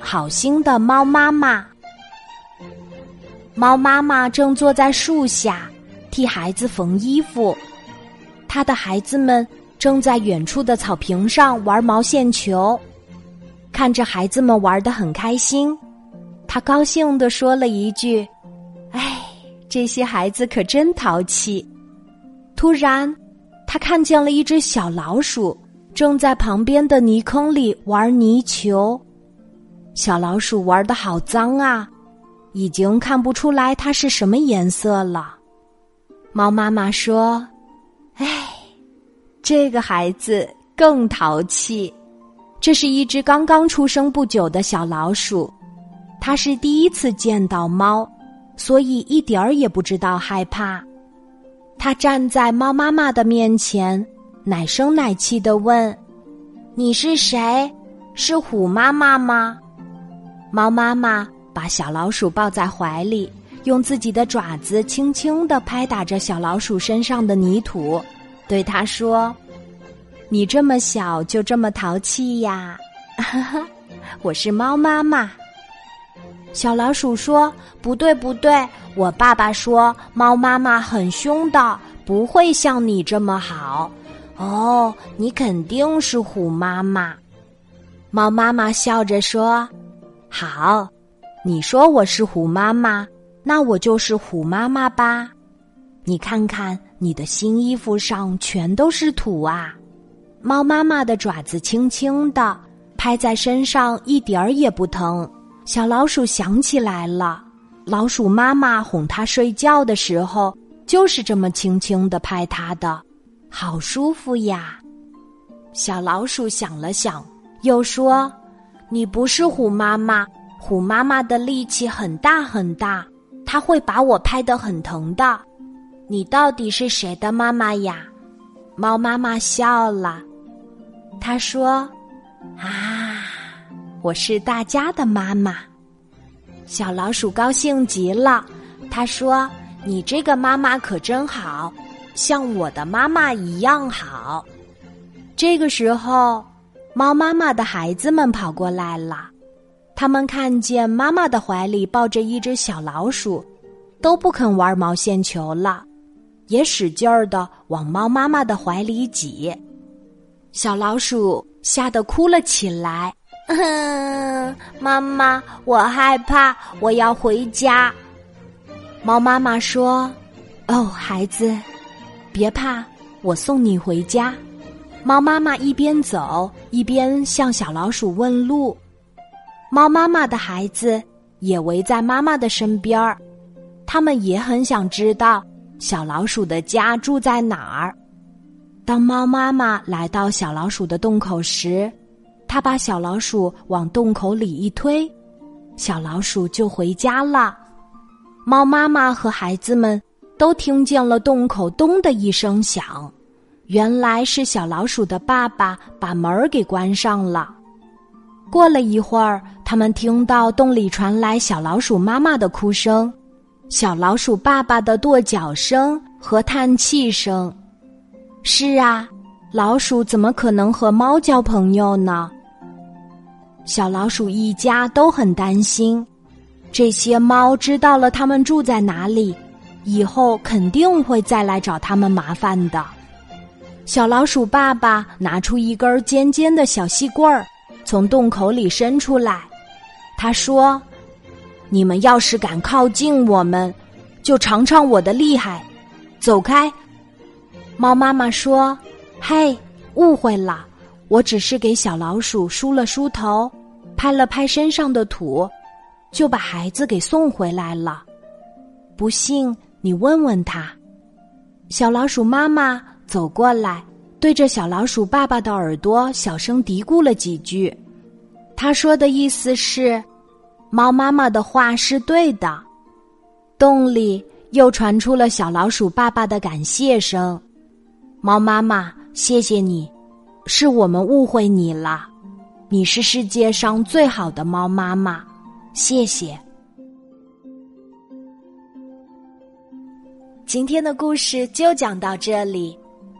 好心的猫妈妈。猫妈妈正坐在树下替孩子缝衣服，他的孩子们正在远处的草坪上玩毛线球。看着孩子们玩的很开心，他高兴的说了一句：“哎，这些孩子可真淘气。”突然，他看见了一只小老鼠。正在旁边的泥坑里玩泥球，小老鼠玩的好脏啊，已经看不出来它是什么颜色了。猫妈妈说：“哎，这个孩子更淘气。这是一只刚刚出生不久的小老鼠，它是第一次见到猫，所以一点儿也不知道害怕。它站在猫妈妈的面前。”奶声奶气的问：“你是谁？是虎妈妈吗？”猫妈妈把小老鼠抱在怀里，用自己的爪子轻轻的拍打着小老鼠身上的泥土，对它说：“你这么小就这么淘气呀？哈哈，我是猫妈妈。”小老鼠说：“不对，不对，我爸爸说猫妈妈很凶的，不会像你这么好。”哦，你肯定是虎妈妈。猫妈妈笑着说：“好，你说我是虎妈妈，那我就是虎妈妈吧。你看看你的新衣服上全都是土啊。”猫妈妈的爪子轻轻的拍在身上，一点儿也不疼。小老鼠想起来了，老鼠妈妈哄它睡觉的时候，就是这么轻轻的拍它的。好舒服呀！小老鼠想了想，又说：“你不是虎妈妈，虎妈妈的力气很大很大，它会把我拍得很疼的。你到底是谁的妈妈呀？”猫妈妈笑了，她说：“啊，我是大家的妈妈。”小老鼠高兴极了，他说：“你这个妈妈可真好。”像我的妈妈一样好。这个时候，猫妈妈的孩子们跑过来了，他们看见妈妈的怀里抱着一只小老鼠，都不肯玩毛线球了，也使劲儿的往猫妈妈的怀里挤。小老鼠吓得哭了起来：“ 妈妈，我害怕，我要回家。”猫妈妈说：“哦，孩子。”别怕，我送你回家。猫妈妈一边走一边向小老鼠问路。猫妈妈的孩子也围在妈妈的身边儿，他们也很想知道小老鼠的家住在哪儿。当猫妈妈来到小老鼠的洞口时，它把小老鼠往洞口里一推，小老鼠就回家了。猫妈妈和孩子们。都听见了洞口“咚”的一声响，原来是小老鼠的爸爸把门儿给关上了。过了一会儿，他们听到洞里传来小老鼠妈妈的哭声、小老鼠爸爸的跺脚声和叹气声。是啊，老鼠怎么可能和猫交朋友呢？小老鼠一家都很担心，这些猫知道了他们住在哪里。以后肯定会再来找他们麻烦的。小老鼠爸爸拿出一根尖尖的小细棍儿，从洞口里伸出来。他说：“你们要是敢靠近我们，就尝尝我的厉害。”走开！猫妈妈说：“嘿，误会了，我只是给小老鼠梳了梳头，拍了拍身上的土，就把孩子给送回来了。不信。”你问问他，小老鼠妈妈走过来，对着小老鼠爸爸的耳朵小声嘀咕了几句。他说的意思是，猫妈妈的话是对的。洞里又传出了小老鼠爸爸的感谢声：“猫妈妈，谢谢你，是我们误会你了，你是世界上最好的猫妈妈，谢谢。”今天的故事就讲到这里，